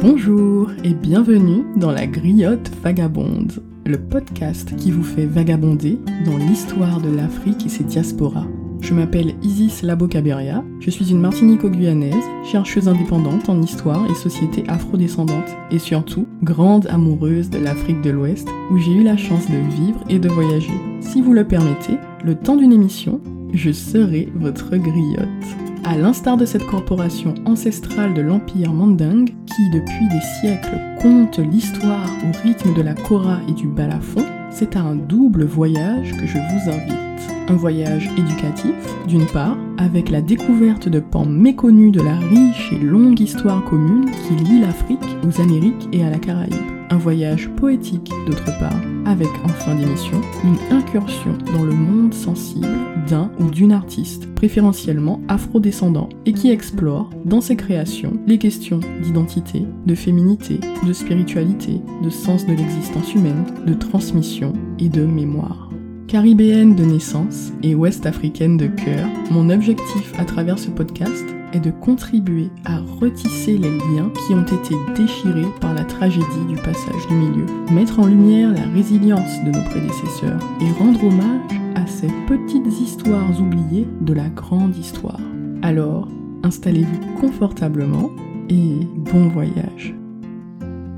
Bonjour et bienvenue dans la Griotte Vagabonde, le podcast qui vous fait vagabonder dans l'histoire de l'Afrique et ses diasporas. Je m'appelle Isis Labo-Caberia, je suis une martinico-guyanaise, chercheuse indépendante en histoire et société afrodescendante, et surtout grande amoureuse de l'Afrique de l'Ouest, où j'ai eu la chance de vivre et de voyager. Si vous le permettez, le temps d'une émission, je serai votre griotte. À l'instar de cette corporation ancestrale de l'Empire Mandingue, qui depuis des siècles compte l'histoire au rythme de la kora et du balafon, c'est à un double voyage que je vous invite. Un voyage éducatif, d'une part, avec la découverte de pans méconnus de la riche et longue histoire commune qui lie l'Afrique aux Amériques et à la Caraïbe. Un voyage poétique, d'autre part, avec en fin d'émission une incursion dans le monde sensible d'un ou d'une artiste, préférentiellement afro-descendant, et qui explore, dans ses créations, les questions d'identité, de féminité, de spiritualité, de sens de l'existence humaine, de transmission et de mémoire. Caribéenne de naissance et ouest-africaine de cœur, mon objectif à travers ce podcast est de contribuer à retisser les liens qui ont été déchirés par la tragédie du passage du milieu, mettre en lumière la résilience de nos prédécesseurs et rendre hommage à ces petites histoires oubliées de la grande histoire. Alors, installez-vous confortablement et bon voyage.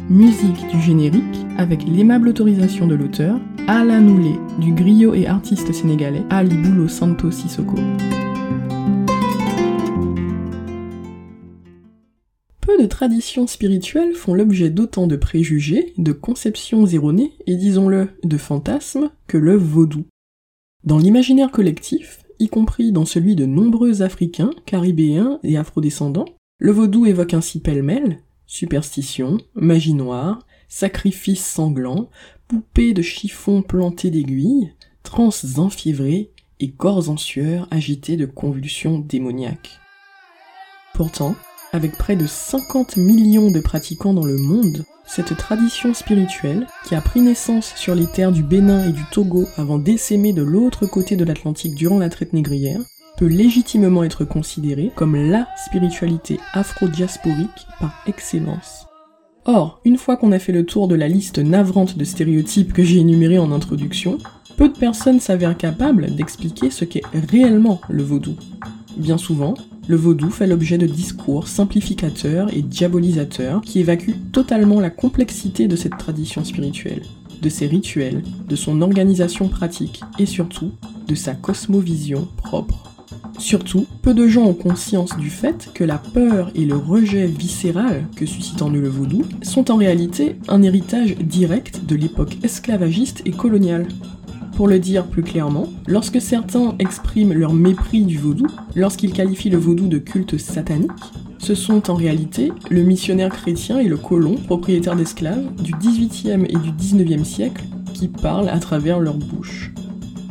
Musique du générique avec l'aimable autorisation de l'auteur, Alain Noulé, du griot et artiste sénégalais Ali Boulo Santo Sissoko. De traditions spirituelles font l'objet d'autant de préjugés, de conceptions erronées et disons-le, de fantasmes que le vaudou. Dans l'imaginaire collectif, y compris dans celui de nombreux Africains, Caribéens et Afrodescendants, le vaudou évoque ainsi pêle-mêle superstition, magie noire, sacrifices sanglants, poupées de chiffon plantées d'aiguilles, transes enfiévrées et corps en sueur agités de convulsions démoniaques. Pourtant, avec près de 50 millions de pratiquants dans le monde, cette tradition spirituelle, qui a pris naissance sur les terres du Bénin et du Togo avant d'essaimer de l'autre côté de l'Atlantique durant la traite négrière, peut légitimement être considérée comme la spiritualité afro-diasporique par excellence. Or, une fois qu'on a fait le tour de la liste navrante de stéréotypes que j'ai énumérés en introduction, peu de personnes s'avèrent capables d'expliquer ce qu'est réellement le vaudou. Bien souvent, le vaudou fait l'objet de discours simplificateurs et diabolisateurs qui évacuent totalement la complexité de cette tradition spirituelle, de ses rituels, de son organisation pratique et surtout de sa cosmovision propre. Surtout, peu de gens ont conscience du fait que la peur et le rejet viscéral que suscite en eux le vaudou sont en réalité un héritage direct de l'époque esclavagiste et coloniale. Pour le dire plus clairement, lorsque certains expriment leur mépris du vaudou, lorsqu'ils qualifient le vaudou de culte satanique, ce sont en réalité le missionnaire chrétien et le colon, propriétaire d'esclaves, du 18e et du 19e siècle qui parlent à travers leur bouche.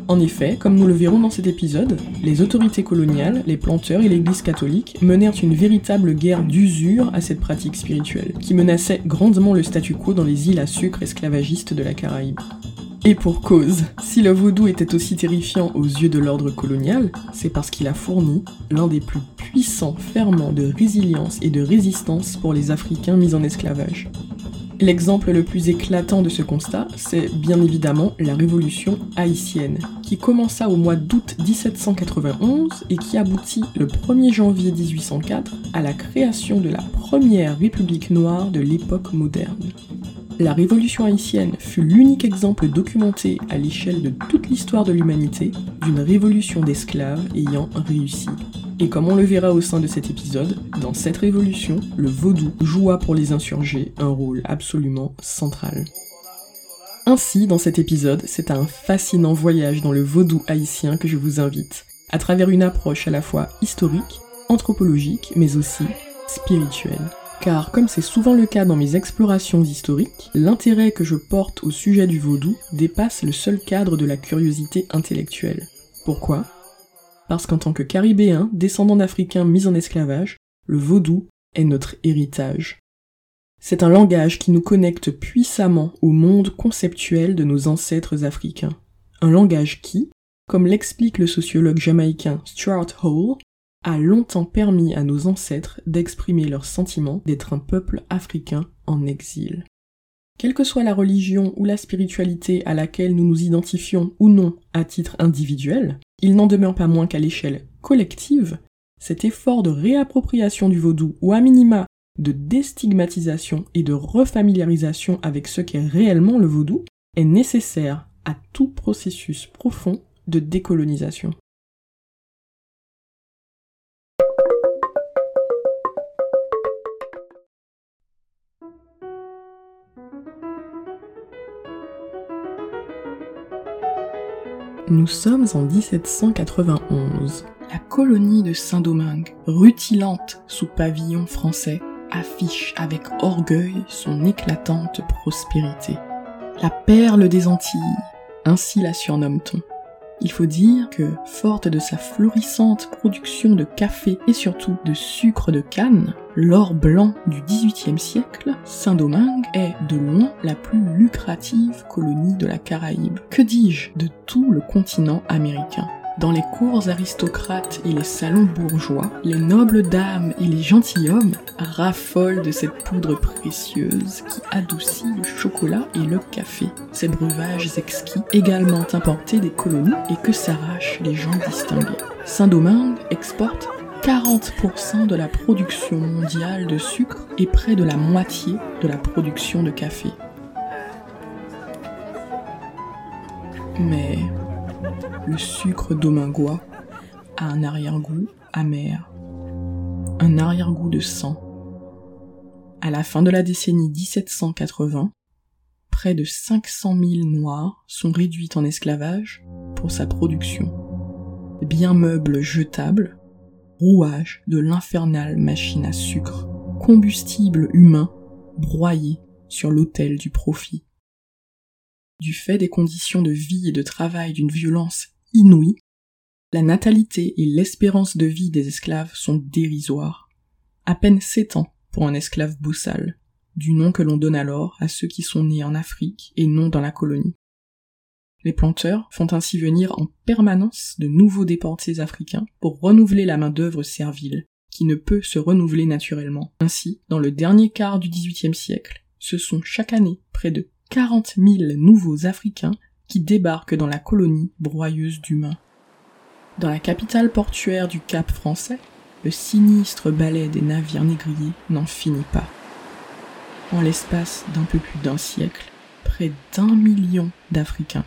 En effet, comme nous le verrons dans cet épisode, les autorités coloniales, les planteurs et l'Église catholique menèrent une véritable guerre d'usure à cette pratique spirituelle, qui menaçait grandement le statu quo dans les îles à sucre esclavagistes de la Caraïbe. Et pour cause, si le vaudou était aussi terrifiant aux yeux de l'ordre colonial, c'est parce qu'il a fourni l'un des plus puissants ferments de résilience et de résistance pour les Africains mis en esclavage. L'exemple le plus éclatant de ce constat, c'est bien évidemment la révolution haïtienne, qui commença au mois d'août 1791 et qui aboutit le 1er janvier 1804 à la création de la première république noire de l'époque moderne. La révolution haïtienne fut l'unique exemple documenté à l'échelle de toute l'histoire de l'humanité d'une révolution d'esclaves ayant réussi. Et comme on le verra au sein de cet épisode, dans cette révolution, le vaudou joua pour les insurgés un rôle absolument central. Ainsi, dans cet épisode, c'est un fascinant voyage dans le vaudou haïtien que je vous invite, à travers une approche à la fois historique, anthropologique, mais aussi spirituelle. Car comme c'est souvent le cas dans mes explorations historiques, l'intérêt que je porte au sujet du vaudou dépasse le seul cadre de la curiosité intellectuelle. Pourquoi? Parce qu'en tant que caribéens, descendants d'Africains mis en esclavage, le vaudou est notre héritage. C'est un langage qui nous connecte puissamment au monde conceptuel de nos ancêtres africains. Un langage qui, comme l'explique le sociologue jamaïcain Stuart Hall, a longtemps permis à nos ancêtres d'exprimer leur sentiment d'être un peuple africain en exil. Quelle que soit la religion ou la spiritualité à laquelle nous nous identifions ou non à titre individuel, il n'en demeure pas moins qu'à l'échelle collective, cet effort de réappropriation du vaudou ou à minima de déstigmatisation et de refamiliarisation avec ce qu'est réellement le vaudou est nécessaire à tout processus profond de décolonisation. Nous sommes en 1791. La colonie de Saint-Domingue, rutilante sous pavillon français, affiche avec orgueil son éclatante prospérité. La perle des Antilles, ainsi la surnomme-t-on. Il faut dire que, forte de sa florissante production de café et surtout de sucre de canne, l'or blanc du XVIIIe siècle, Saint-Domingue est de loin la plus lucrative colonie de la Caraïbe. Que dis-je de tout le continent américain? Dans les cours aristocrates et les salons bourgeois, les nobles dames et les gentilshommes raffolent de cette poudre précieuse qui adoucit le chocolat et le café. Ces breuvages exquis, également importés des colonies et que s'arrachent les gens distingués. Saint-Domingue exporte 40% de la production mondiale de sucre et près de la moitié de la production de café. Mais le sucre domingois a un arrière-goût amer, un arrière-goût de sang. À la fin de la décennie 1780, près de 500 000 Noirs sont réduits en esclavage pour sa production. Bien meubles jetables, rouages de l'infernale machine à sucre, combustible humain broyé sur l'autel du profit. Du fait des conditions de vie et de travail d'une violence inouïe, la natalité et l'espérance de vie des esclaves sont dérisoires. À peine sept ans pour un esclave boussal, du nom que l'on donne alors à ceux qui sont nés en Afrique et non dans la colonie. Les planteurs font ainsi venir en permanence de nouveaux déportés africains pour renouveler la main-d'œuvre servile, qui ne peut se renouveler naturellement. Ainsi, dans le dernier quart du XVIIIe siècle, ce sont chaque année près de 40 000 nouveaux Africains qui débarquent dans la colonie broyeuse d'humains. Dans la capitale portuaire du Cap français, le sinistre balai des navires négriers n'en finit pas. En l'espace d'un peu plus d'un siècle, près d'un million d'Africains,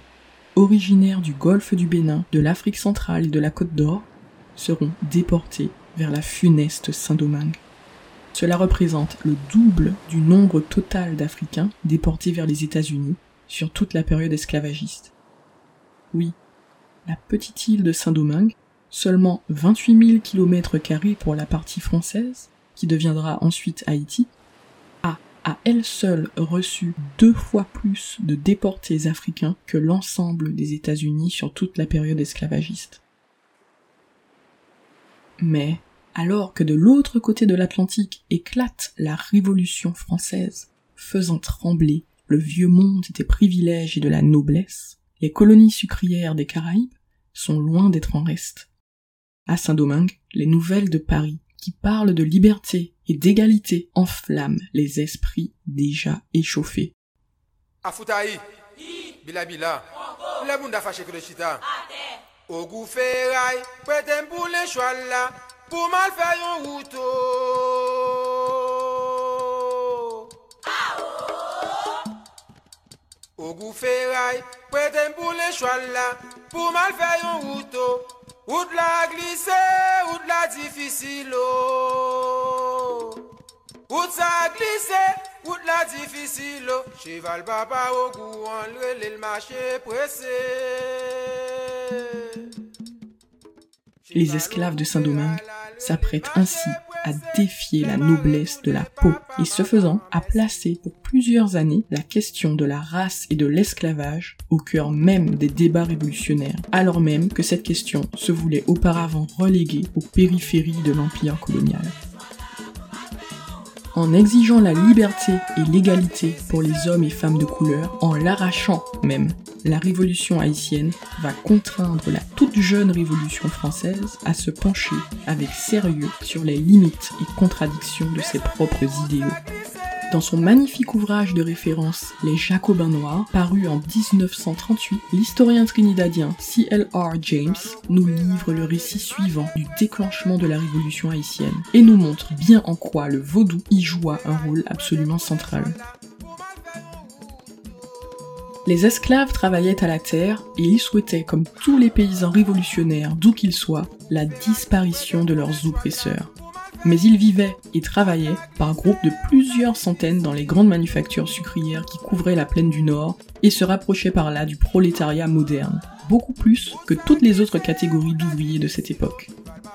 originaires du golfe du Bénin, de l'Afrique centrale et de la Côte d'Or, seront déportés vers la funeste Saint-Domingue. Cela représente le double du nombre total d'Africains déportés vers les États-Unis sur toute la période esclavagiste. Oui, la petite île de Saint-Domingue, seulement 28 000 km pour la partie française, qui deviendra ensuite Haïti, a à elle seule reçu deux fois plus de déportés africains que l'ensemble des États-Unis sur toute la période esclavagiste. Mais alors que de l'autre côté de l'Atlantique éclate la Révolution française, faisant trembler le vieux monde des privilèges et de la noblesse, les colonies sucrières des Caraïbes sont loin d'être en reste. À Saint-Domingue, les nouvelles de Paris, qui parlent de liberté et d'égalité, enflamment les esprits déjà échauffés. Pou le chwal la Pou mal fè yon wouto Wout la glise, wout la difisilo Wout sa glise, wout la difisilo Cheval baba o gou an lwe lè l'mache presse Les esclaves de Saint-Domingue s'apprête ainsi à défier la noblesse de la peau et ce faisant à placer pour plusieurs années la question de la race et de l'esclavage au cœur même des débats révolutionnaires, alors même que cette question se voulait auparavant reléguée aux périphéries de l'empire colonial. En exigeant la liberté et l'égalité pour les hommes et femmes de couleur, en l'arrachant même la révolution haïtienne va contraindre la toute jeune révolution française à se pencher avec sérieux sur les limites et contradictions de ses propres idéaux. Dans son magnifique ouvrage de référence Les Jacobins Noirs, paru en 1938, l'historien trinidadien C.L.R. James nous livre le récit suivant du déclenchement de la révolution haïtienne et nous montre bien en quoi le vaudou y joua un rôle absolument central. Les esclaves travaillaient à la terre et ils souhaitaient, comme tous les paysans révolutionnaires d'où qu'ils soient, la disparition de leurs oppresseurs mais ils vivaient et travaillaient par groupes de plusieurs centaines dans les grandes manufactures sucrières qui couvraient la plaine du Nord et se rapprochaient par là du prolétariat moderne, beaucoup plus que toutes les autres catégories d'ouvriers de cette époque.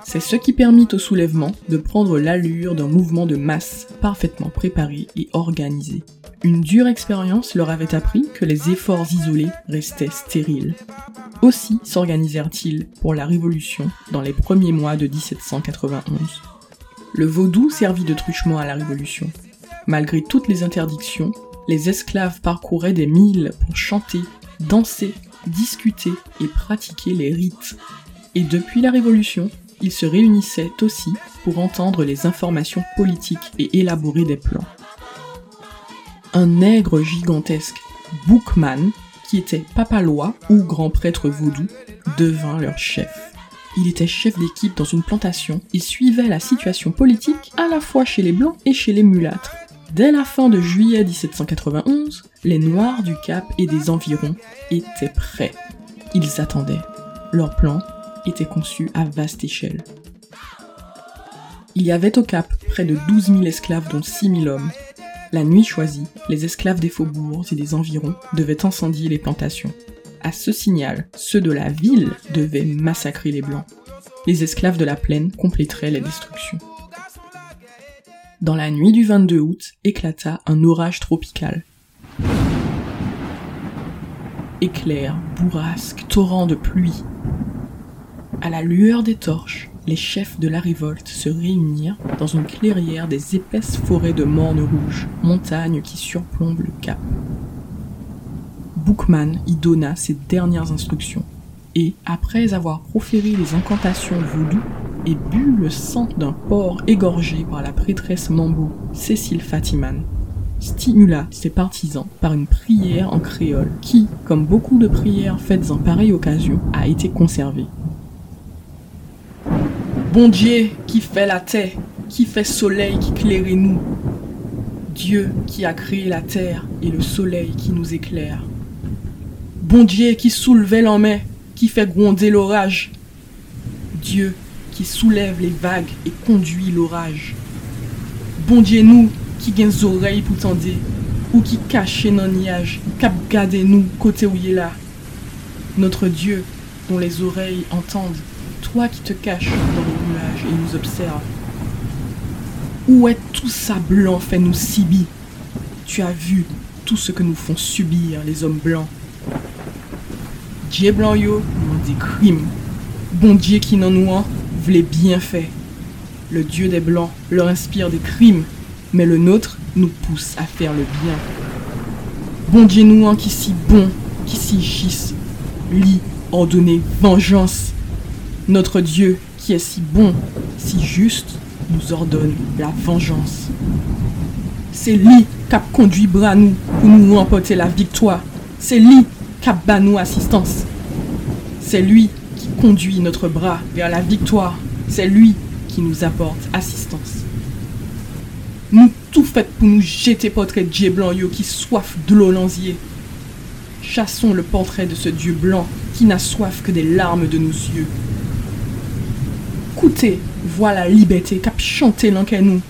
C'est ce qui permit au soulèvement de prendre l'allure d'un mouvement de masse parfaitement préparé et organisé. Une dure expérience leur avait appris que les efforts isolés restaient stériles. Aussi s'organisèrent-ils pour la Révolution dans les premiers mois de 1791 le vaudou servit de truchement à la Révolution. Malgré toutes les interdictions, les esclaves parcouraient des milles pour chanter, danser, discuter et pratiquer les rites. Et depuis la Révolution, ils se réunissaient aussi pour entendre les informations politiques et élaborer des plans. Un nègre gigantesque, Bookman, qui était papalois ou grand prêtre vaudou, devint leur chef il était chef d'équipe dans une plantation et suivait la situation politique à la fois chez les Blancs et chez les mulâtres. Dès la fin de juillet 1791, les Noirs du Cap et des environs étaient prêts. Ils attendaient. Leur plan était conçu à vaste échelle. Il y avait au Cap près de 12 000 esclaves dont 6 000 hommes. La nuit choisie, les esclaves des faubourgs et des environs devaient incendier les plantations. À ce signal, ceux de la ville devaient massacrer les Blancs. Les esclaves de la plaine compléteraient les destructions. Dans la nuit du 22 août éclata un orage tropical. Éclairs, bourrasques, torrents de pluie. À la lueur des torches, les chefs de la révolte se réunirent dans une clairière des épaisses forêts de mornes rouges, montagnes qui surplombent le cap. Bookman y donna ses dernières instructions, et après avoir proféré les incantations vaudou et bu le sang d'un porc égorgé par la prêtresse Mambo, Cécile Fatiman, stimula ses partisans par une prière en créole qui, comme beaucoup de prières faites en pareille occasion, a été conservée. Bon Dieu qui fait la terre, qui fait soleil qui claire nous, Dieu qui a créé la terre et le soleil qui nous éclaire Bon Dieu qui soulevait l'homme, qui fait gronder l'orage. Dieu qui soulève les vagues et conduit l'orage. Bon Dieu nous qui gagne oreilles pour tendre, ou qui cache dans niage, cap garde nous côté où il est là. Notre Dieu dont les oreilles entendent, toi qui te caches dans et nous observes. Où est tout ça blanc fait nous sibi? Tu as vu tout ce que nous font subir les hommes blancs. Dieu blanc yo des crimes. Bon Dieu qui n'en nous voulait bien fait. Le Dieu des blancs leur inspire des crimes, mais le nôtre nous pousse à faire le bien. Bon Dieu nous qui si bon, qui si gisse, lit ordonner vengeance. Notre Dieu qui est si bon, si juste, nous ordonne la vengeance. C'est lui qui a conduit bras nous pour nous remporter la victoire. C'est lui nous assistance. C'est lui qui conduit notre bras vers la victoire. C'est lui qui nous apporte assistance. Nous tout faites pour nous jeter portrait de Dieu blanc yo qui soif de l'eau Chassons le portrait de ce Dieu blanc qui n'a soif que des larmes de nos yeux. Écoutez, voix la liberté cap chanter nous.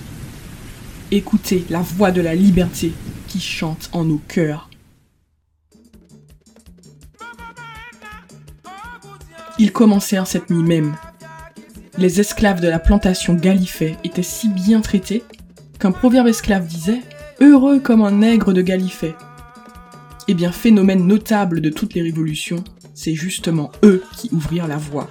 Écoutez la voix de la liberté qui chante en nos cœurs. Ils commencèrent cette nuit même. Les esclaves de la plantation Galifet étaient si bien traités qu'un proverbe esclave disait Heureux comme un nègre de Galifet. Eh bien, phénomène notable de toutes les révolutions, c'est justement eux qui ouvrirent la voie.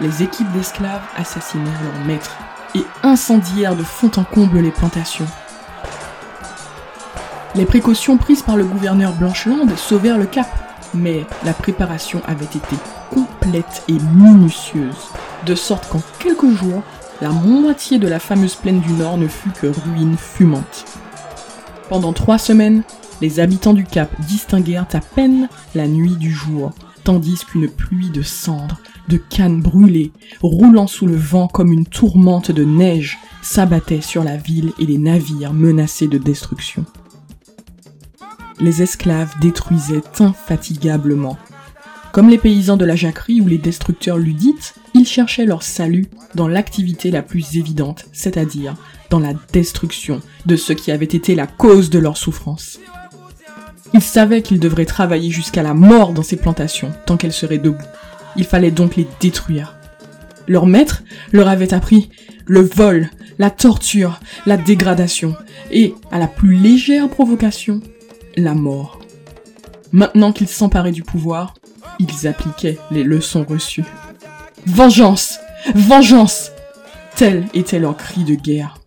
Les équipes d'esclaves assassinèrent leurs maîtres et incendièrent de fond en comble les plantations. Les précautions prises par le gouverneur Blancheland sauvèrent le cap, mais la préparation avait été complète et minutieuse, de sorte qu'en quelques jours, la moitié de la fameuse plaine du Nord ne fut que ruine fumante. Pendant trois semaines, les habitants du Cap distinguèrent à peine la nuit du jour, tandis qu'une pluie de cendres, de cannes brûlées, roulant sous le vent comme une tourmente de neige, s'abattait sur la ville et les navires menacés de destruction. Les esclaves détruisaient infatigablement. Comme les paysans de la jacquerie ou les destructeurs ludites, ils cherchaient leur salut dans l'activité la plus évidente, c'est-à-dire dans la destruction de ce qui avait été la cause de leur souffrance. Ils savaient qu'ils devraient travailler jusqu'à la mort dans ces plantations, tant qu'elles seraient debout. Il fallait donc les détruire. Leur maître leur avait appris le vol, la torture, la dégradation, et, à la plus légère provocation, la mort. Maintenant qu'ils s'emparaient du pouvoir, ils appliquaient les leçons reçues. Vengeance Vengeance Tel était leur cri de guerre.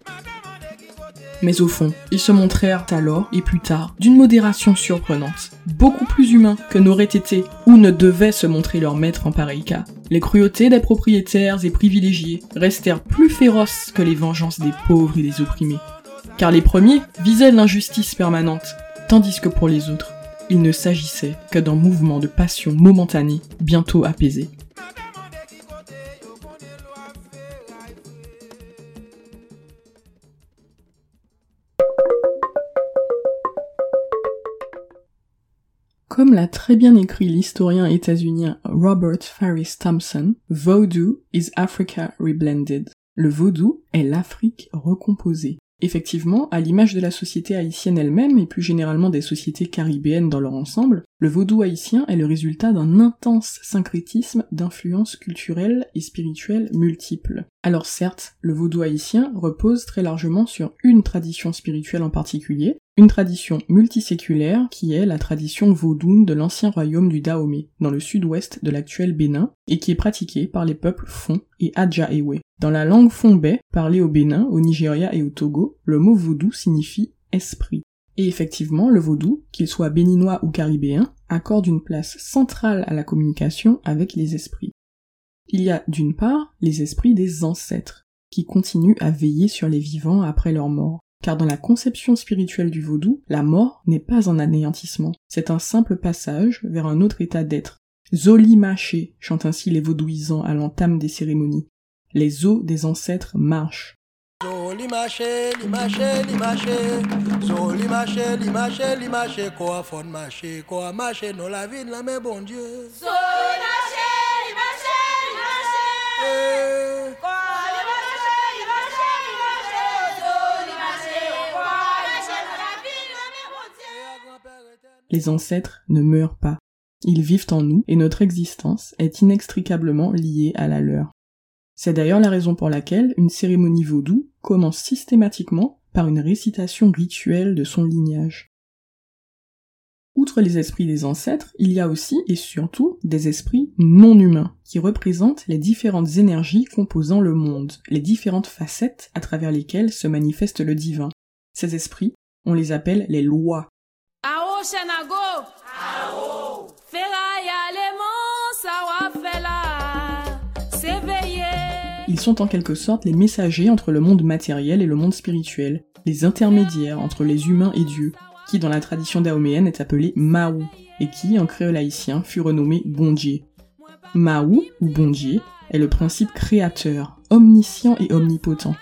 Mais au fond, ils se montrèrent alors et plus tard d'une modération surprenante, beaucoup plus humains que n'auraient été ou ne devaient se montrer leurs maîtres en pareil cas. Les cruautés des propriétaires et privilégiés restèrent plus féroces que les vengeances des pauvres et des opprimés. Car les premiers visaient l'injustice permanente, tandis que pour les autres, il ne s'agissait que d'un mouvement de passion momentané, bientôt apaisé. Comme l'a très bien écrit l'historien états-unien Robert Farris Thompson, Voodoo is Africa reblended. Le vaudou est l'Afrique recomposée. Effectivement, à l'image de la société haïtienne elle-même et plus généralement des sociétés caribéennes dans leur ensemble, le vaudou haïtien est le résultat d'un intense syncrétisme d'influences culturelles et spirituelles multiples. Alors certes, le vaudou haïtien repose très largement sur une tradition spirituelle en particulier, une tradition multiséculaire qui est la tradition vaudoune de l'ancien royaume du Dahomey, dans le sud-ouest de l'actuel Bénin, et qui est pratiquée par les peuples Fon et Adja-Ewe. Dans la langue Fonbé, parlée au Bénin, au Nigeria et au Togo, le mot vaudou signifie esprit. Et effectivement, le vaudou, qu'il soit béninois ou caribéen, accorde une place centrale à la communication avec les esprits. Il y a d'une part les esprits des ancêtres, qui continuent à veiller sur les vivants après leur mort car dans la conception spirituelle du vaudou, la mort n'est pas un anéantissement, c'est un simple passage vers un autre état d'être. Zoli Maché chantent ainsi les vaudouisants à l'entame des cérémonies. Les os des ancêtres marchent. Zoli maché, maché. Quoi fond maché, quoi maché, non la vie de la main, bon Dieu. Zoli les ancêtres ne meurent pas. Ils vivent en nous et notre existence est inextricablement liée à la leur. C'est d'ailleurs la raison pour laquelle une cérémonie vaudou commence systématiquement par une récitation rituelle de son lignage. Outre les esprits des ancêtres, il y a aussi et surtout des esprits non humains, qui représentent les différentes énergies composant le monde, les différentes facettes à travers lesquelles se manifeste le divin. Ces esprits, on les appelle les lois, ils sont en quelque sorte les messagers entre le monde matériel et le monde spirituel, les intermédiaires entre les humains et Dieu, qui dans la tradition daoméenne est appelé Maou, et qui, en créole haïtien, fut renommé Bondier. Maou, ou Bondier, est le principe créateur, omniscient et omnipotent.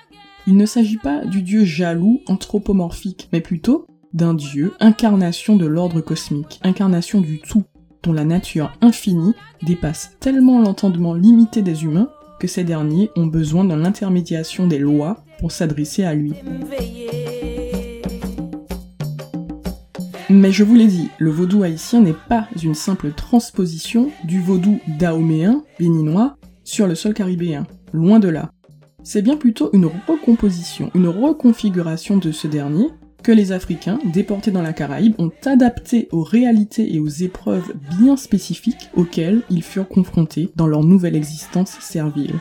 Il ne s'agit pas du dieu jaloux anthropomorphique, mais plutôt d'un dieu, incarnation de l'ordre cosmique, incarnation du tout, dont la nature infinie dépasse tellement l'entendement limité des humains que ces derniers ont besoin de l'intermédiation des lois pour s'adresser à lui. Mais je vous l'ai dit, le vaudou haïtien n'est pas une simple transposition du vaudou dahoméen, béninois, sur le sol caribéen. Loin de là. C'est bien plutôt une recomposition, une reconfiguration de ce dernier, que les Africains, déportés dans la Caraïbe, ont adapté aux réalités et aux épreuves bien spécifiques auxquelles ils furent confrontés dans leur nouvelle existence servile.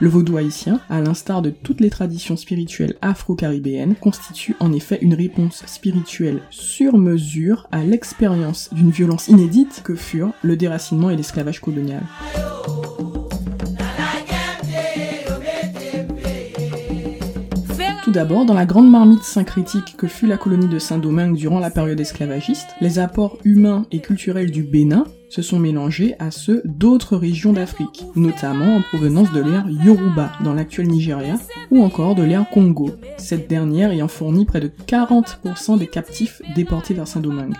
Le vaudou haïtien, à l'instar de toutes les traditions spirituelles afro-caribéennes, constitue en effet une réponse spirituelle sur mesure à l'expérience d'une violence inédite que furent le déracinement et l'esclavage colonial. D'abord, dans la grande marmite syncrétique que fut la colonie de Saint-Domingue durant la période esclavagiste, les apports humains et culturels du Bénin se sont mélangés à ceux d'autres régions d'Afrique, notamment en provenance de l'ère Yoruba dans l'actuel Nigeria, ou encore de l'ère Congo, cette dernière ayant fourni près de 40% des captifs déportés vers Saint-Domingue.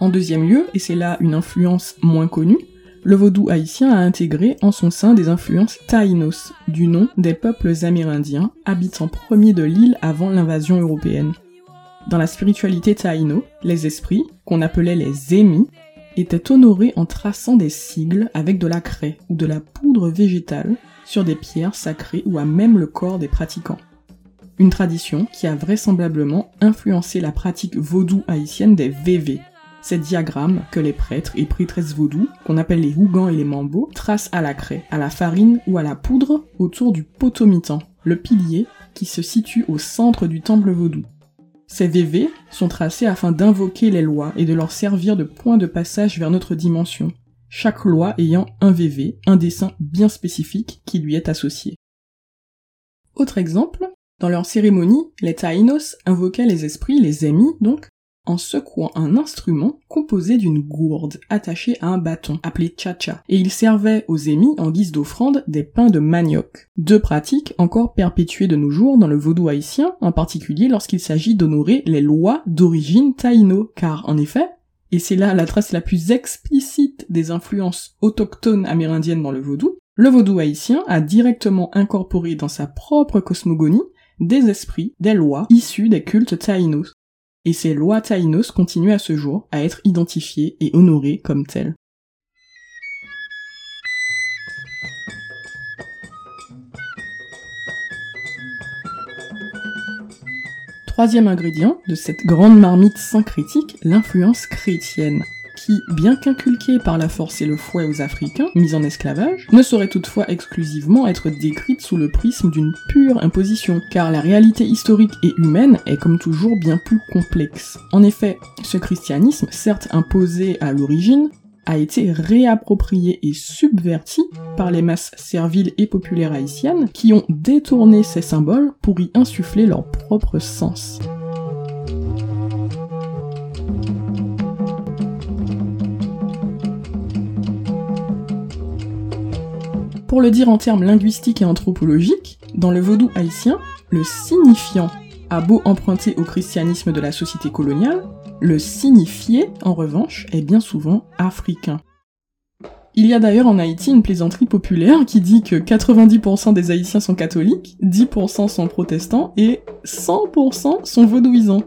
En deuxième lieu, et c'est là une influence moins connue, le vaudou haïtien a intégré en son sein des influences taïnos, du nom des peuples amérindiens, habitants premiers de l'île avant l'invasion européenne. Dans la spiritualité taïno, les esprits, qu'on appelait les émis, étaient honorés en traçant des sigles avec de la craie ou de la poudre végétale sur des pierres sacrées ou à même le corps des pratiquants. Une tradition qui a vraisemblablement influencé la pratique vaudou haïtienne des VV, ces diagrammes que les prêtres et prêtresses vaudou, qu'on appelle les hougans et les mambos, tracent à la craie, à la farine ou à la poudre autour du potomitan, le pilier qui se situe au centre du temple vaudou. Ces VV sont tracés afin d'invoquer les lois et de leur servir de point de passage vers notre dimension, chaque loi ayant un VV, un dessin bien spécifique qui lui est associé. Autre exemple, dans leur cérémonie, les Taïnos invoquaient les esprits, les amis donc, en secouant un instrument composé d'une gourde attachée à un bâton appelé cha-cha, et il servait aux émis en guise d'offrande des pains de manioc. Deux pratiques encore perpétuées de nos jours dans le vaudou haïtien, en particulier lorsqu'il s'agit d'honorer les lois d'origine taïno, car en effet, et c'est là la trace la plus explicite des influences autochtones amérindiennes dans le vaudou, le vaudou haïtien a directement incorporé dans sa propre cosmogonie des esprits, des lois issus des cultes taïnos, et ces lois taïnos continuent à ce jour à être identifiées et honorées comme telles. Troisième ingrédient de cette grande marmite syncrétique, l'influence chrétienne qui, bien qu'inculquée par la force et le fouet aux Africains, mis en esclavage, ne saurait toutefois exclusivement être décrite sous le prisme d'une pure imposition, car la réalité historique et humaine est comme toujours bien plus complexe. En effet, ce christianisme, certes imposé à l'origine, a été réapproprié et subverti par les masses serviles et populaires haïtiennes qui ont détourné ces symboles pour y insuffler leur propre sens. Pour le dire en termes linguistiques et anthropologiques, dans le vaudou haïtien, le signifiant a beau emprunter au christianisme de la société coloniale, le signifié, en revanche, est bien souvent africain. Il y a d'ailleurs en Haïti une plaisanterie populaire qui dit que 90% des Haïtiens sont catholiques, 10% sont protestants et 100% sont vaudouisants.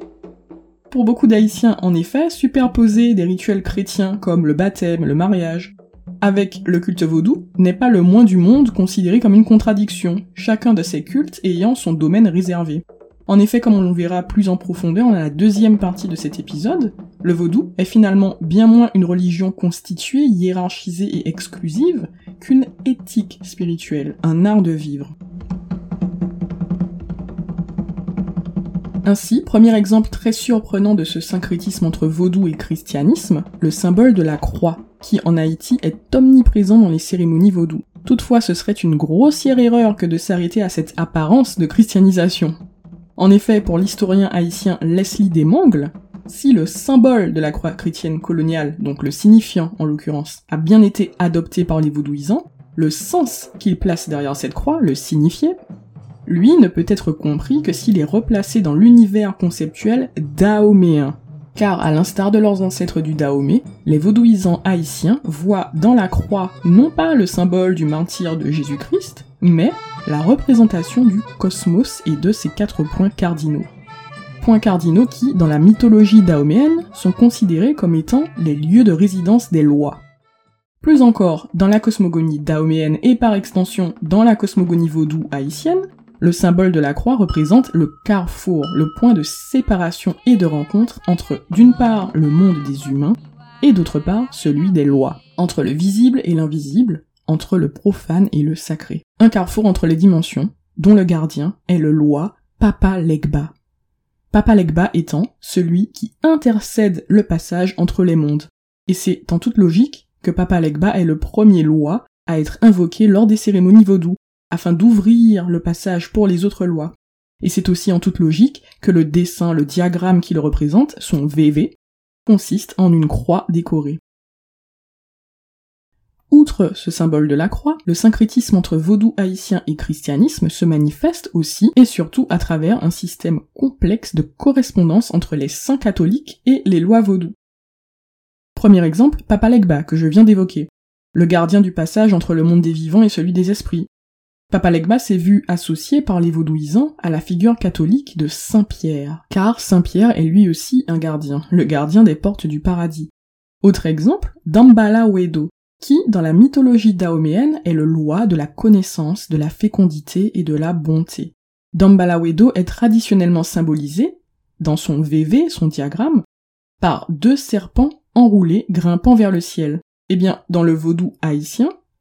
Pour beaucoup d'Haïtiens, en effet, superposer des rituels chrétiens comme le baptême, le mariage, avec le culte vaudou n'est pas le moins du monde considéré comme une contradiction, chacun de ces cultes ayant son domaine réservé. En effet, comme on le verra plus en profondeur dans la deuxième partie de cet épisode, le vaudou est finalement bien moins une religion constituée, hiérarchisée et exclusive qu'une éthique spirituelle, un art de vivre. Ainsi, premier exemple très surprenant de ce syncrétisme entre vaudou et christianisme, le symbole de la croix, qui en Haïti est omniprésent dans les cérémonies vaudou. Toutefois, ce serait une grossière erreur que de s'arrêter à cette apparence de christianisation. En effet, pour l'historien haïtien Leslie Desmangles, si le symbole de la croix chrétienne coloniale, donc le signifiant en l'occurrence, a bien été adopté par les vaudouisants, le sens qu'il place derrière cette croix, le signifié, lui ne peut être compris que s'il est replacé dans l'univers conceptuel dahoméen, car à l'instar de leurs ancêtres du Dahomey, les vaudouisants haïtiens voient dans la croix non pas le symbole du martyr de Jésus-Christ, mais la représentation du cosmos et de ses quatre points cardinaux. Points cardinaux qui, dans la mythologie dahoméenne, sont considérés comme étant les lieux de résidence des lois. Plus encore, dans la cosmogonie dahoméenne et par extension dans la cosmogonie vaudou haïtienne, le symbole de la croix représente le carrefour, le point de séparation et de rencontre entre d'une part le monde des humains et d'autre part celui des lois, entre le visible et l'invisible, entre le profane et le sacré. Un carrefour entre les dimensions, dont le gardien est le loi Papa Legba. Papa Legba étant celui qui intercède le passage entre les mondes. Et c'est en toute logique que Papa Legba est le premier loi à être invoqué lors des cérémonies vaudou, afin d'ouvrir le passage pour les autres lois. Et c'est aussi en toute logique que le dessin, le diagramme qui le représente, son VV, consiste en une croix décorée. Outre ce symbole de la croix, le syncrétisme entre vaudou haïtien et christianisme se manifeste aussi et surtout à travers un système complexe de correspondance entre les saints catholiques et les lois vaudou. Premier exemple, Papa Legba, que je viens d'évoquer, le gardien du passage entre le monde des vivants et celui des esprits. Papa Legba s'est vu associé par les vaudouisants à la figure catholique de Saint Pierre, car Saint Pierre est lui aussi un gardien, le gardien des portes du paradis. Autre exemple, Dambala Wedo, qui, dans la mythologie daoméenne, est le loi de la connaissance, de la fécondité et de la bonté. Dambalawedo est traditionnellement symbolisé, dans son VV, son diagramme, par deux serpents enroulés grimpant vers le ciel. Eh bien, dans le vaudou haïtien,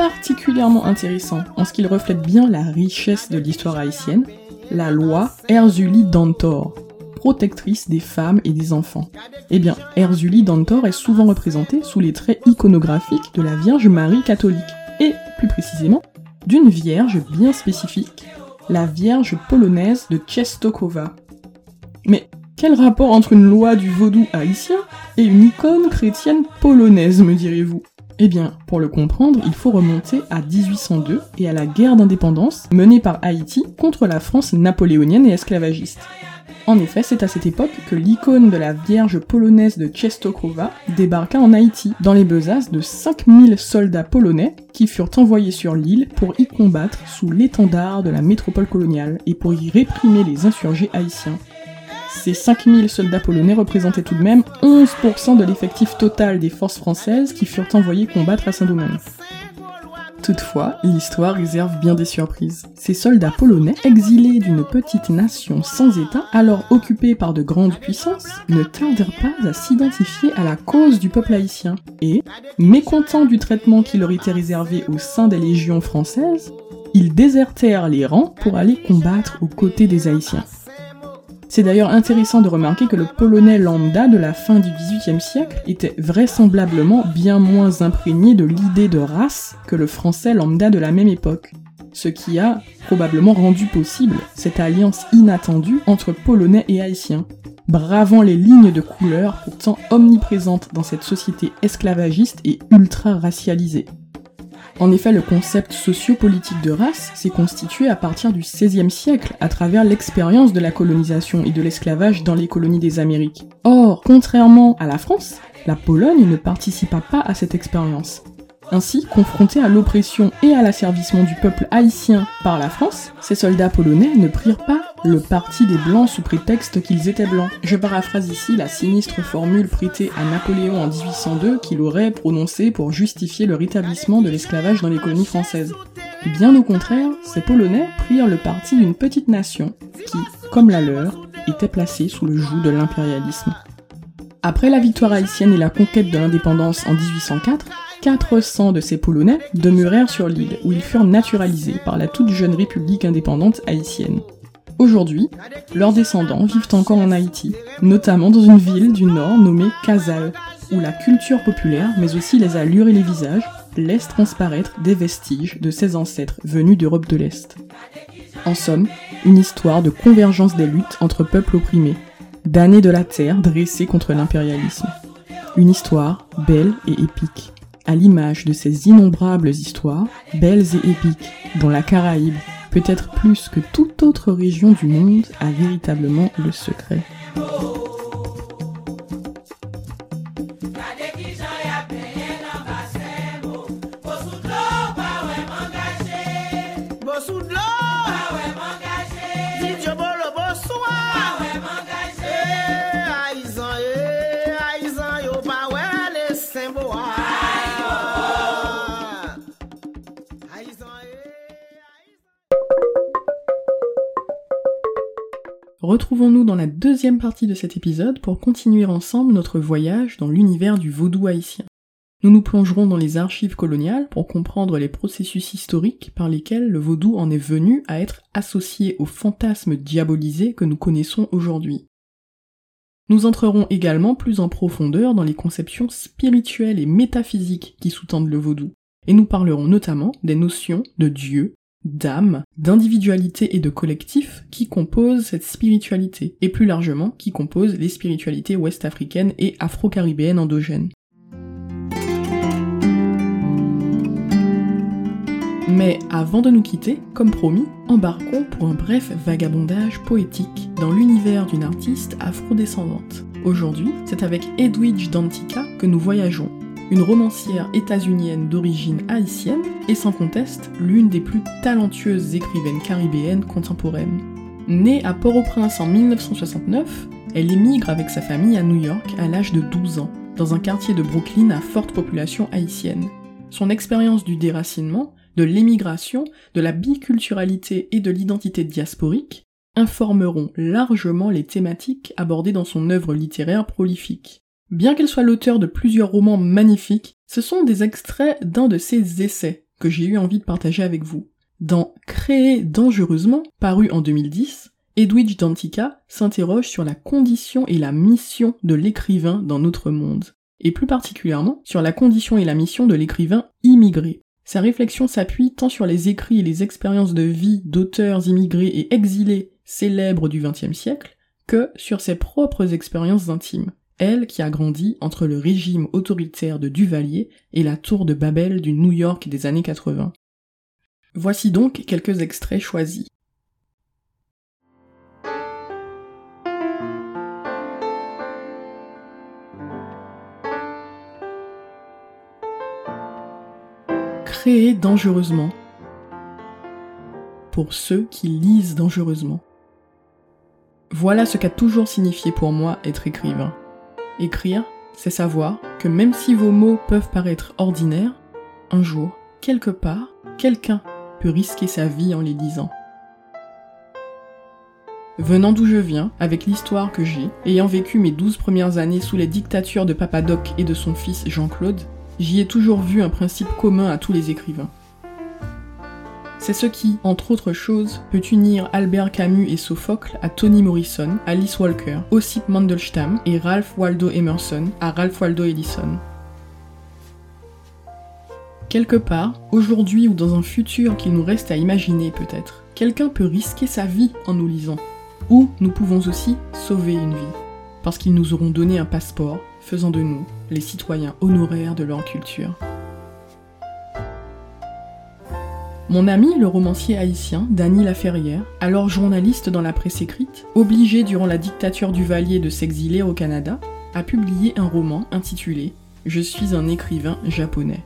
particulièrement intéressant en ce qu'il reflète bien la richesse de l'histoire haïtienne, la loi Erzuli Dantor, protectrice des femmes et des enfants. Eh bien, Erzuli Dantor est souvent représentée sous les traits iconographiques de la Vierge Marie catholique, et plus précisément, d'une vierge bien spécifique, la Vierge polonaise de Czestochowa. Mais quel rapport entre une loi du vaudou haïtien et une icône chrétienne polonaise, me direz-vous? Eh bien, pour le comprendre, il faut remonter à 1802 et à la guerre d'indépendance menée par Haïti contre la France napoléonienne et esclavagiste. En effet, c'est à cette époque que l'icône de la Vierge polonaise de Czestochowa débarqua en Haïti, dans les besaces de 5000 soldats polonais qui furent envoyés sur l'île pour y combattre sous l'étendard de la métropole coloniale et pour y réprimer les insurgés haïtiens. Ces 5000 soldats polonais représentaient tout de même 11% de l'effectif total des forces françaises qui furent envoyées combattre à Saint-Domingue. Toutefois, l'histoire réserve bien des surprises. Ces soldats polonais, exilés d'une petite nation sans État, alors occupée par de grandes puissances, ne tardèrent pas à s'identifier à la cause du peuple haïtien, et, mécontents du traitement qui leur était réservé au sein des légions françaises, ils désertèrent les rangs pour aller combattre aux côtés des Haïtiens. C'est d'ailleurs intéressant de remarquer que le polonais lambda de la fin du XVIIIe siècle était vraisemblablement bien moins imprégné de l'idée de race que le français lambda de la même époque, ce qui a probablement rendu possible cette alliance inattendue entre polonais et haïtiens, bravant les lignes de couleur pourtant omniprésentes dans cette société esclavagiste et ultra racialisée. En effet, le concept sociopolitique de race s'est constitué à partir du XVIe siècle à travers l'expérience de la colonisation et de l'esclavage dans les colonies des Amériques. Or, contrairement à la France, la Pologne ne participa pas à cette expérience. Ainsi, confrontés à l'oppression et à l'asservissement du peuple haïtien par la France, ces soldats polonais ne prirent pas le parti des Blancs sous prétexte qu'ils étaient blancs. Je paraphrase ici la sinistre formule prêtée à Napoléon en 1802 qu'il aurait prononcée pour justifier le rétablissement de l'esclavage dans les colonies françaises. Bien au contraire, ces Polonais prirent le parti d'une petite nation qui, comme la leur, était placée sous le joug de l'impérialisme. Après la victoire haïtienne et la conquête de l'indépendance en 1804, 400 de ces Polonais demeurèrent sur l'île, où ils furent naturalisés par la toute jeune République indépendante haïtienne. Aujourd'hui, leurs descendants vivent encore en Haïti, notamment dans une ville du nord nommée Casal, où la culture populaire, mais aussi les allures et les visages, laissent transparaître des vestiges de ces ancêtres venus d'Europe de l'Est. En somme, une histoire de convergence des luttes entre peuples opprimés, d'années de la terre dressées contre l'impérialisme. Une histoire belle et épique à l'image de ces innombrables histoires, belles et épiques, dont la Caraïbe, peut-être plus que toute autre région du monde, a véritablement le secret. Dans la deuxième partie de cet épisode pour continuer ensemble notre voyage dans l'univers du vaudou haïtien. Nous nous plongerons dans les archives coloniales pour comprendre les processus historiques par lesquels le vaudou en est venu à être associé aux fantasmes diabolisés que nous connaissons aujourd'hui. Nous entrerons également plus en profondeur dans les conceptions spirituelles et métaphysiques qui sous-tendent le vaudou, et nous parlerons notamment des notions de Dieu, d'âme, d'individualité et de collectif qui composent cette spiritualité, et plus largement qui composent les spiritualités ouest-africaines et afro-caribéennes endogènes. Mais avant de nous quitter, comme promis, embarquons pour un bref vagabondage poétique dans l'univers d'une artiste afro-descendante. Aujourd'hui, c'est avec Edwidge Dantika que nous voyageons une romancière états-unienne d'origine haïtienne et sans conteste l'une des plus talentueuses écrivaines caribéennes contemporaines. Née à Port-au-Prince en 1969, elle émigre avec sa famille à New York à l'âge de 12 ans, dans un quartier de Brooklyn à forte population haïtienne. Son expérience du déracinement, de l'émigration, de la biculturalité et de l'identité diasporique informeront largement les thématiques abordées dans son œuvre littéraire prolifique. Bien qu'elle soit l'auteur de plusieurs romans magnifiques, ce sont des extraits d'un de ses essais que j'ai eu envie de partager avec vous. Dans Créer dangereusement, paru en 2010, Edwidge Dantica s'interroge sur la condition et la mission de l'écrivain dans notre monde, et plus particulièrement sur la condition et la mission de l'écrivain immigré. Sa réflexion s'appuie tant sur les écrits et les expériences de vie d'auteurs immigrés et exilés célèbres du XXe siècle, que sur ses propres expériences intimes elle qui a grandi entre le régime autoritaire de Duvalier et la tour de Babel du New York des années 80. Voici donc quelques extraits choisis. Créer dangereusement pour ceux qui lisent dangereusement. Voilà ce qu'a toujours signifié pour moi être écrivain. Écrire, c'est savoir que même si vos mots peuvent paraître ordinaires, un jour, quelque part, quelqu'un peut risquer sa vie en les lisant. Venant d'où je viens, avec l'histoire que j'ai, ayant vécu mes douze premières années sous les dictatures de Papadoc et de son fils Jean-Claude, j'y ai toujours vu un principe commun à tous les écrivains. C'est ce qui, entre autres choses, peut unir Albert Camus et Sophocle à Toni Morrison, Alice Walker, Ossip Mandelstam et Ralph Waldo Emerson à Ralph Waldo Ellison. Quelque part, aujourd'hui ou dans un futur qu'il nous reste à imaginer peut-être, quelqu'un peut risquer sa vie en nous lisant. Ou nous pouvons aussi sauver une vie, parce qu'ils nous auront donné un passeport, faisant de nous les citoyens honoraires de leur culture. Mon ami, le romancier haïtien Dany Laferrière, alors journaliste dans la presse écrite, obligé durant la dictature du Valier de s'exiler au Canada, a publié un roman intitulé Je suis un écrivain japonais.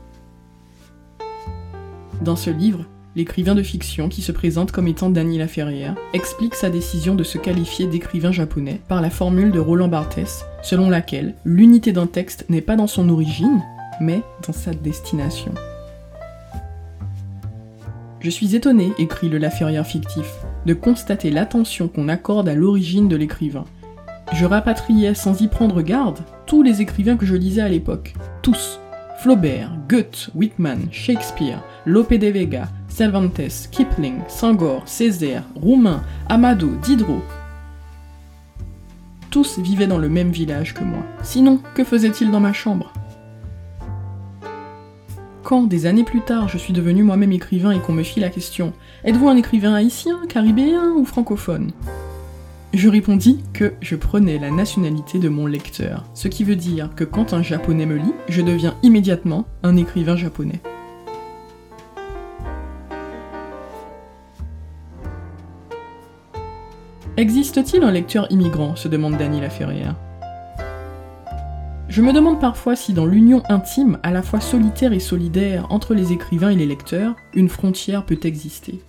Dans ce livre, l'écrivain de fiction qui se présente comme étant Dany Laferrière explique sa décision de se qualifier d'écrivain japonais par la formule de Roland Barthes, selon laquelle l'unité d'un texte n'est pas dans son origine, mais dans sa destination. Je suis étonné, écrit le Laferrière fictif, de constater l'attention qu'on accorde à l'origine de l'écrivain. Je rapatriais sans y prendre garde tous les écrivains que je lisais à l'époque. Tous. Flaubert, Goethe, Whitman, Shakespeare, Lope de Vega, Cervantes, Kipling, Sangor, Césaire, Roumain, Amado, Diderot. Tous vivaient dans le même village que moi. Sinon, que faisaient-ils dans ma chambre? Quand, des années plus tard, je suis devenu moi-même écrivain et qu'on me fit la question Êtes-vous un écrivain haïtien, caribéen ou francophone? Je répondis que je prenais la nationalité de mon lecteur, ce qui veut dire que quand un japonais me lit, je deviens immédiatement un écrivain japonais. Existe-t-il un lecteur immigrant? se demande Dany Laferrière. Je me demande parfois si dans l'union intime, à la fois solitaire et solidaire, entre les écrivains et les lecteurs, une frontière peut exister.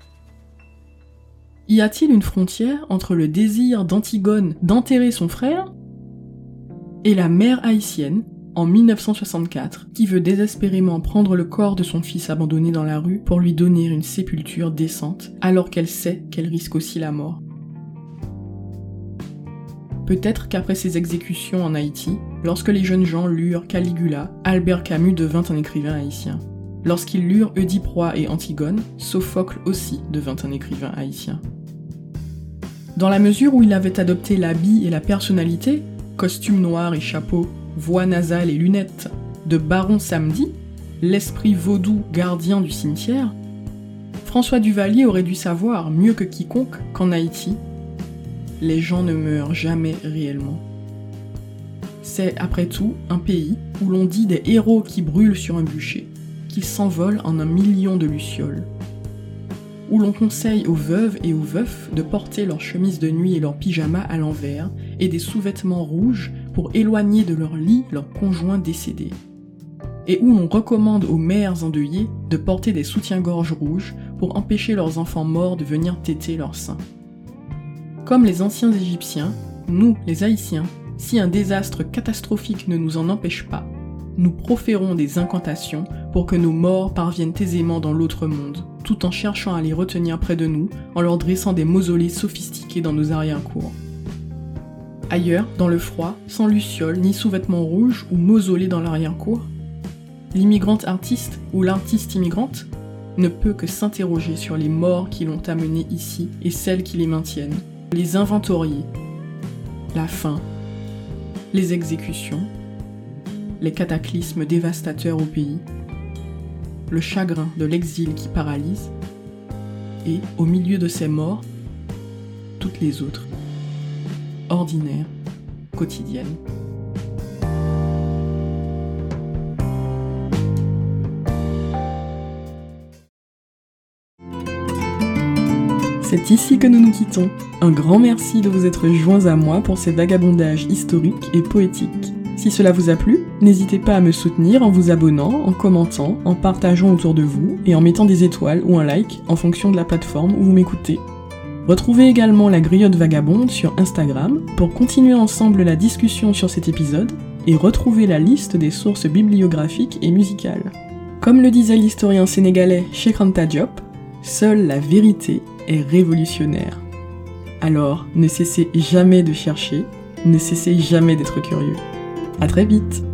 Y a-t-il une frontière entre le désir d'Antigone d'enterrer son frère et la mère haïtienne, en 1964, qui veut désespérément prendre le corps de son fils abandonné dans la rue pour lui donner une sépulture décente, alors qu'elle sait qu'elle risque aussi la mort? Peut-être qu'après ces exécutions en Haïti, lorsque les jeunes gens lurent Caligula, Albert Camus devint un écrivain haïtien. Lorsqu'ils lurent Oedipe Roi et Antigone, Sophocle aussi devint un écrivain haïtien. Dans la mesure où il avait adopté l'habit et la personnalité, costume noir et chapeau, voix nasale et lunettes, de Baron Samedi, l'esprit vaudou gardien du cimetière, François Duvalier aurait dû savoir, mieux que quiconque, qu'en Haïti, les gens ne meurent jamais réellement. C'est, après tout, un pays où l'on dit des héros qui brûlent sur un bûcher, qu'ils s'envolent en un million de lucioles. Où l'on conseille aux veuves et aux veufs de porter leur chemise de nuit et leur pyjama à l'envers et des sous-vêtements rouges pour éloigner de leur lit leur conjoint décédé. Et où l'on recommande aux mères endeuillées de porter des soutiens-gorge rouges pour empêcher leurs enfants morts de venir téter leur sein. Comme les anciens Égyptiens, nous, les Haïtiens, si un désastre catastrophique ne nous en empêche pas, nous proférons des incantations pour que nos morts parviennent aisément dans l'autre monde, tout en cherchant à les retenir près de nous, en leur dressant des mausolées sophistiqués dans nos arrière-cours. Ailleurs, dans le froid, sans lucioles ni sous-vêtements rouges ou mausolées dans l'arrière-cour, l'immigrante artiste ou l'artiste immigrante ne peut que s'interroger sur les morts qui l'ont amené ici et celles qui les maintiennent, les inventorier, la faim, les exécutions, les cataclysmes dévastateurs au pays, le chagrin de l'exil qui paralyse, et, au milieu de ces morts, toutes les autres, ordinaires, quotidiennes. C'est ici que nous nous quittons. Un grand merci de vous être joints à moi pour ces vagabondages historiques et poétiques. Si cela vous a plu, n'hésitez pas à me soutenir en vous abonnant, en commentant, en partageant autour de vous et en mettant des étoiles ou un like en fonction de la plateforme où vous m'écoutez. Retrouvez également la griotte vagabonde sur Instagram pour continuer ensemble la discussion sur cet épisode et retrouver la liste des sources bibliographiques et musicales. Comme le disait l'historien sénégalais Cheikh Anta Diop, seule la vérité révolutionnaire. Alors, ne cessez jamais de chercher, ne cessez jamais d'être curieux. À très vite